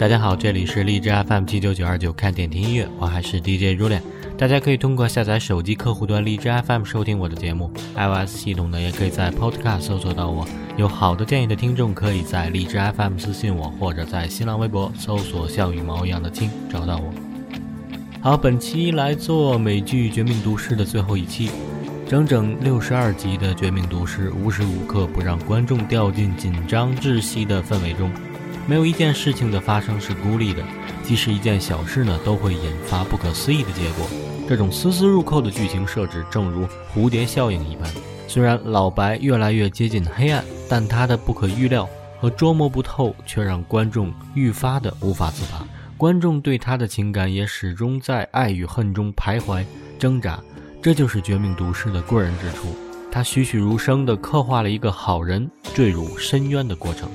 大家好，这里是荔枝 FM 七九九二九，看点听音乐，我还是 DJ julia。大家可以通过下载手机客户端荔枝 FM 收听我的节目，iOS 系统呢也可以在 Podcast 搜索到我。有好的建议的听众，可以在荔枝 FM 私信我，或者在新浪微博搜索像羽毛一样的青找到我。好，本期来做美剧《绝命毒师》的最后一期，整整六十二集的《绝命毒师》，无时无刻不让观众掉进紧张窒息的氛围中。没有一件事情的发生是孤立的，即使一件小事呢，都会引发不可思议的结果。这种丝丝入扣的剧情设置，正如蝴蝶效应一般。虽然老白越来越接近黑暗，但他的不可预料和捉摸不透，却让观众愈发的无法自拔。观众对他的情感也始终在爱与恨中徘徊挣扎。这就是《绝命毒师》的过人之处，他栩栩如生地刻画了一个好人坠入深渊的过程。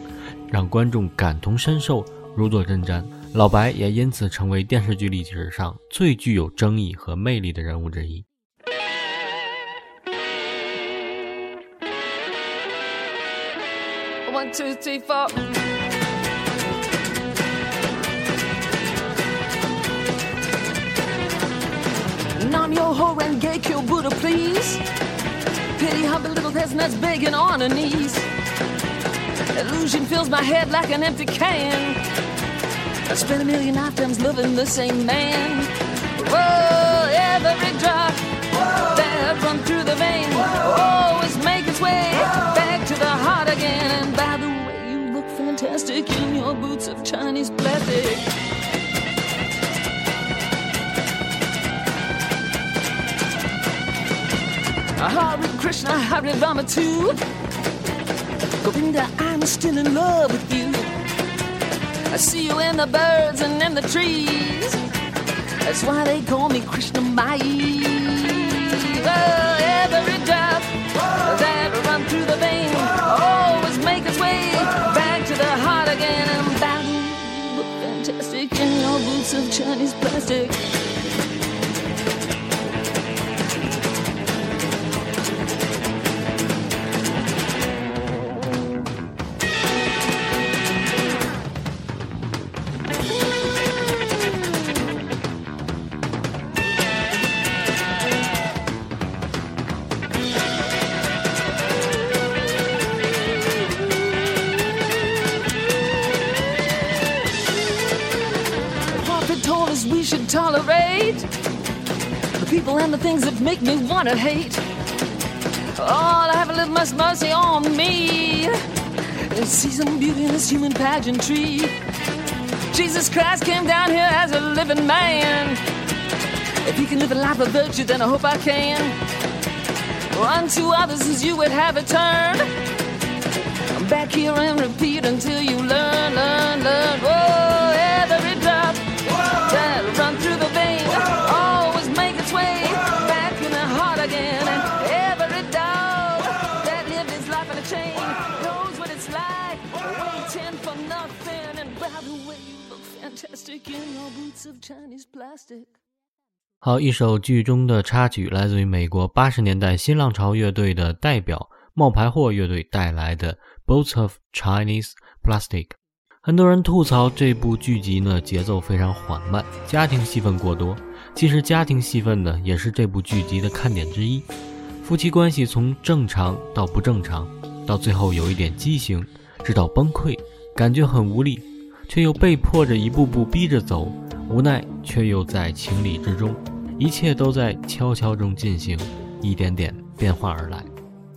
让观众感同身受，如坐针毡。老白也因此成为电视剧历史上最具有争议和魅力的人物之一。One two three four. Illusion fills my head like an empty can. I spent a million lifetimes loving the same man. Whoa, every drop Whoa. that run through the vein Whoa. always make its way Whoa. back to the heart again. And by the way, you look fantastic in your boots of Chinese plastic. Hare Krishna, Hare Rama too. Govinda, I'm still in love with you. I see you in the birds and in the trees. That's why they call me Krishna Mai. Oh, every drop that run through the vein always make its way back to the heart again. And battle, you look fantastic in your boots of Chinese plastic. Things that make me want to hate. Oh, I have a little mercy on me. And see some beauty in this human pageantry. Jesus Christ came down here as a living man. If he can live a life of virtue, then I hope I can. Unto others as you would have it turned. Back here and repeat until you learn, learn, learn. Whoa, 好，一首剧中的插曲来自于美国八十年代新浪潮乐队的代表冒牌货乐队带来的《Boats of Chinese Plastic》。很多人吐槽这部剧集呢，节奏非常缓慢，家庭戏份过多。其实家庭戏份呢，也是这部剧集的看点之一。夫妻关系从正常到不正常，到最后有一点畸形，直到崩溃，感觉很无力，却又被迫着一步步逼着走，无奈却又在情理之中，一切都在悄悄中进行，一点点变化而来。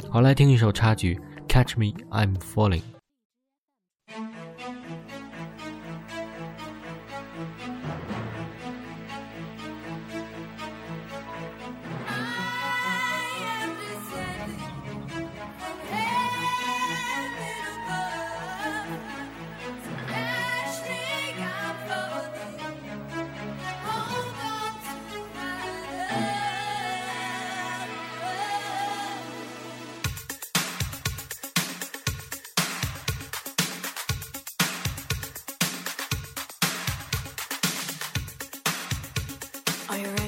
好，来听一首插曲《Catch Me I'm Falling》。Are you ready?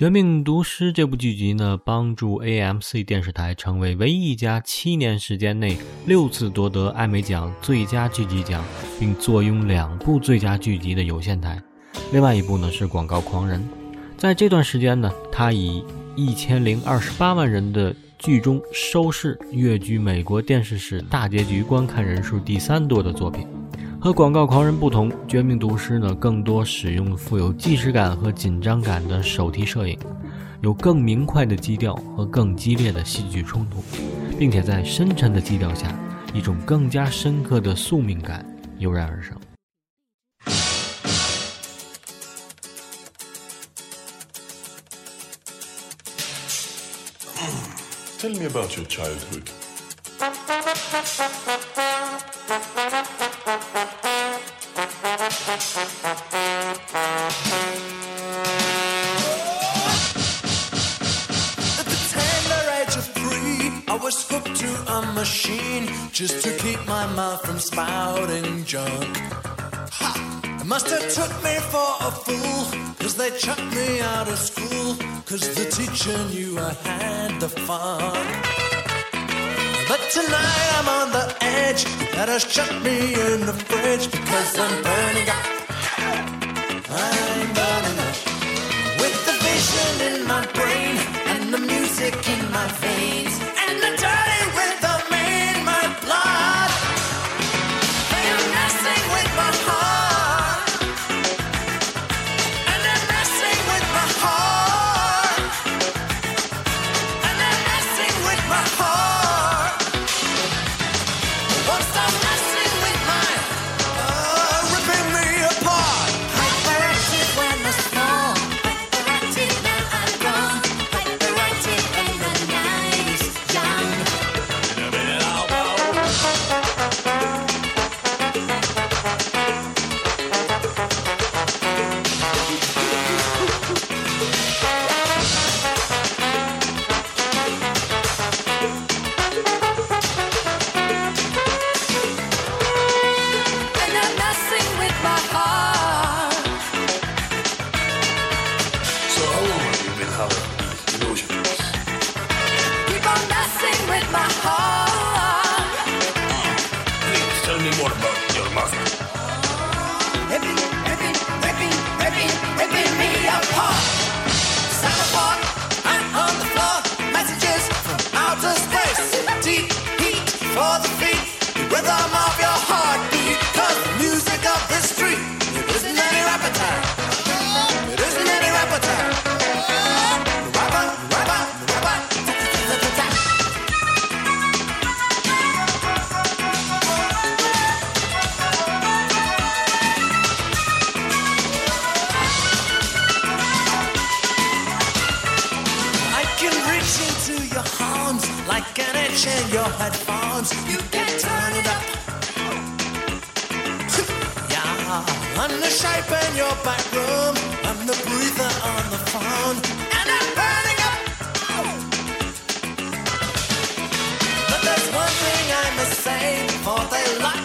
绝命毒师》这部剧集呢，帮助 AMC 电视台成为唯一一家七年时间内六次夺得艾美奖最佳剧集奖，并坐拥两部最佳剧集的有线台。另外一部呢是《广告狂人》。在这段时间呢，他以一千零二十八万人的剧中收视跃居美国电视史大结局观看人数第三多的作品。和《广告狂人》不同，《绝命毒师》呢更多使用富有即时感和紧张感的手提摄影，有更明快的基调和更激烈的戏剧冲突，并且在深沉的基调下，一种更加深刻的宿命感油然而生。Tell me about your childhood. Mouth from spouting. Ha! Must have took me for a fool, cause they chucked me out of school, cause the teacher knew I had the fun. But tonight I'm on the edge, that has shut me in the fridge, because I'm burning up. Into your arms like an itch in your headphones. You can turn it up. Yeah, I'm the shape in your back room. I'm the breather on the phone. And I'm burning up. But there's one thing I must say before they lock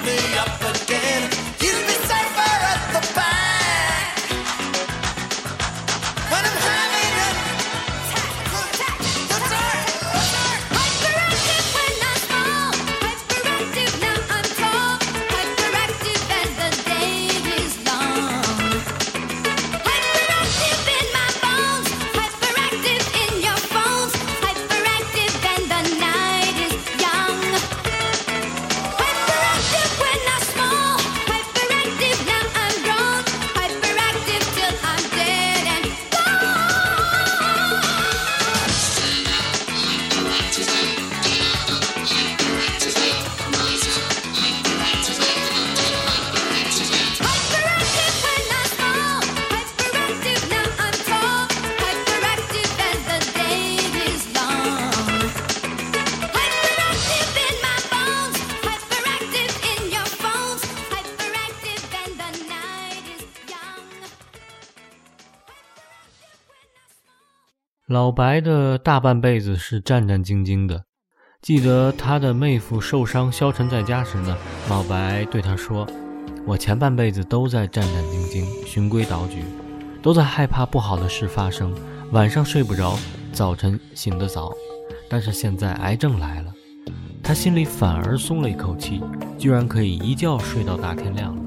老白的大半辈子是战战兢兢的。记得他的妹夫受伤消沉在家时呢，老白对他说：“我前半辈子都在战战兢兢、循规蹈矩，都在害怕不好的事发生，晚上睡不着，早晨醒得早。但是现在癌症来了，他心里反而松了一口气，居然可以一觉睡到大天亮了。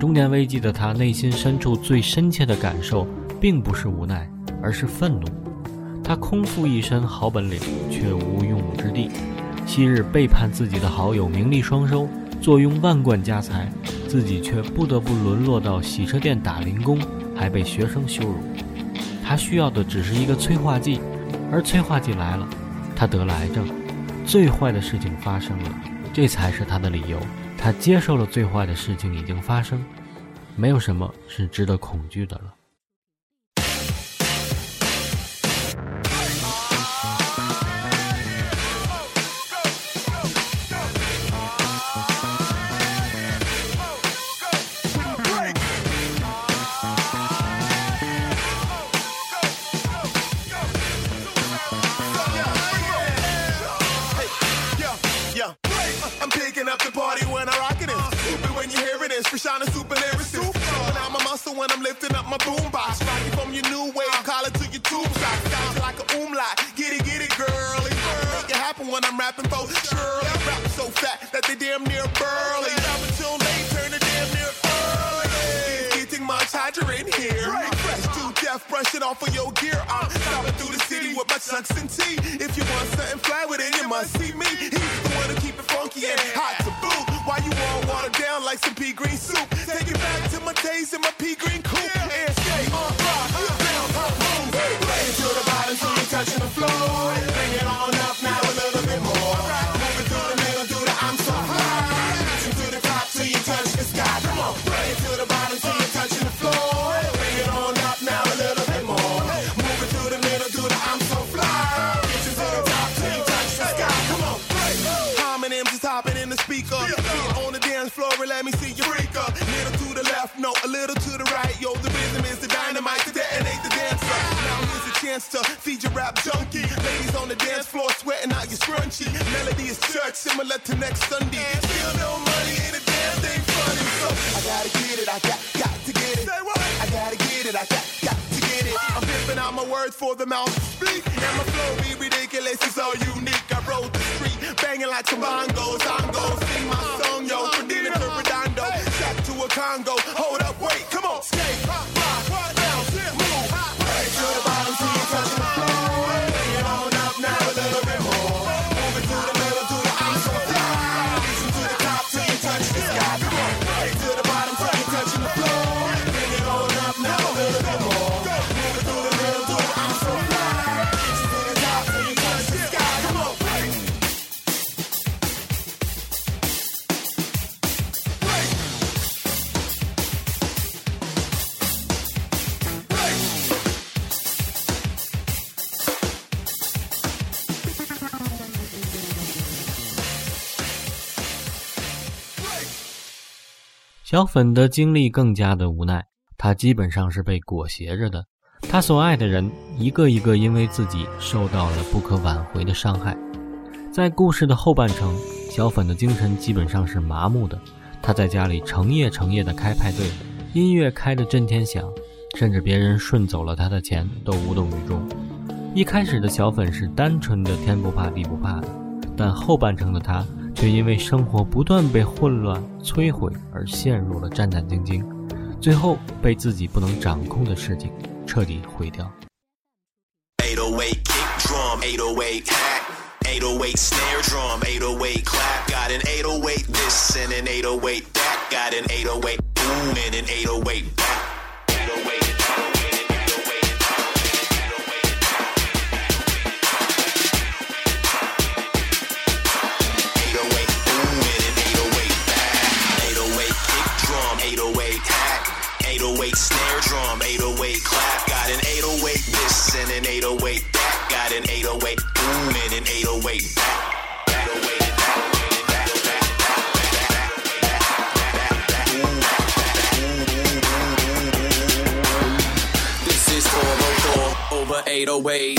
中年危机的他内心深处最深切的感受，并不是无奈，而是愤怒。他空负一身好本领，却无用武之地。昔日背叛自己的好友，名利双收，坐拥万贯家财，自己却不得不沦落到洗车店打零工，还被学生羞辱。他需要的只是一个催化剂，而催化剂来了，他得了癌症。最坏的事情发生了，这才是他的理由。他接受了最坏的事情已经发生，没有什么是值得恐惧的了。Like some pea green soup? Take it back to my days in my the rhythm is the dynamite to detonate the dancer. Now here's a chance to feed your rap junkie. Ladies on the dance floor sweating out your scrunchy. Melody is church similar to next Sunday. Still no money, ain't a damn thing funny. So I gotta get it, I got, got to get it. Say what? I gotta get it, I got, got to get it. I'm pimping out my words for the mouth to speak. And my flow be ridiculous, it's all unique. I rode the street, banging like some bongos. I'm gon' sing my song, yo, from dinner to Redondo. Shot to a Congo. Hold 小粉的经历更加的无奈，他基本上是被裹挟着的。他所爱的人一个一个因为自己受到了不可挽回的伤害。在故事的后半程，小粉的精神基本上是麻木的。他在家里成夜成夜的开派对，音乐开得震天响，甚至别人顺走了他的钱都无动于衷。一开始的小粉是单纯的天不怕地不怕的，但后半程的他却因为生活不断被混乱摧毁而陷入了战战兢兢，最后被自己不能掌控的事情彻底毁掉。808 kick drum, 808 hack, 808 snare drum, 808 clap. Got an 808 this and an 808 that. Got an 808 boom and an 808 back. snare drum, 808 clap. Got an 808 this and an 808 that. Got an 808 boom and an 808 back. 808 over 808.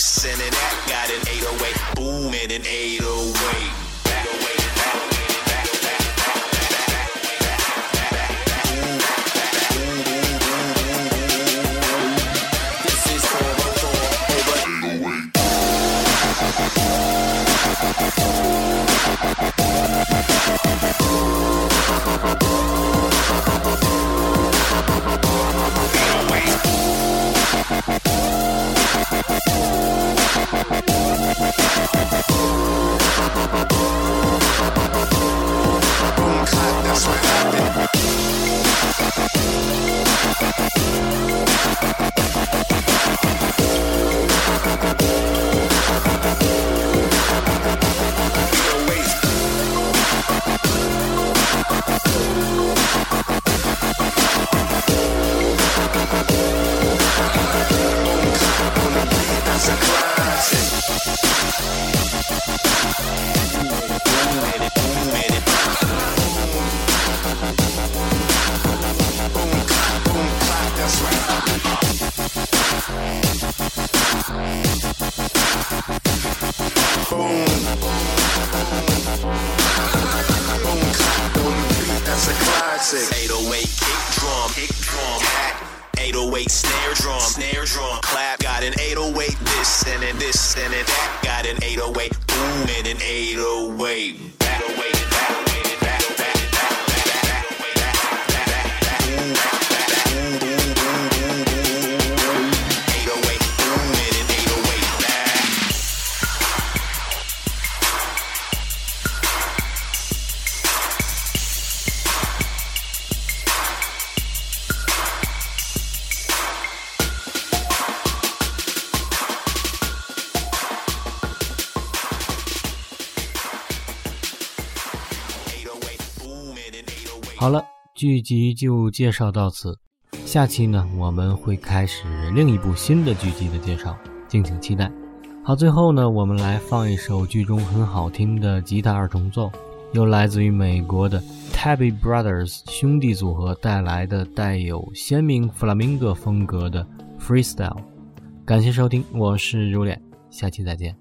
this and an got an 808 classic. 808 kick drum, kick drum, hack. 808 snare drum, snare drum, clap. Got an 808 this and then this and then that. Got an 808 boom and an 808. Back back 好了，剧集就介绍到此。下期呢，我们会开始另一部新的剧集的介绍，敬请期待。好，最后呢，我们来放一首剧中很好听的吉他二重奏，由来自于美国的 Tabby Brothers 兄弟组合带来的带有鲜明弗拉明戈风格的 Freestyle。感谢收听，我是如脸，下期再见。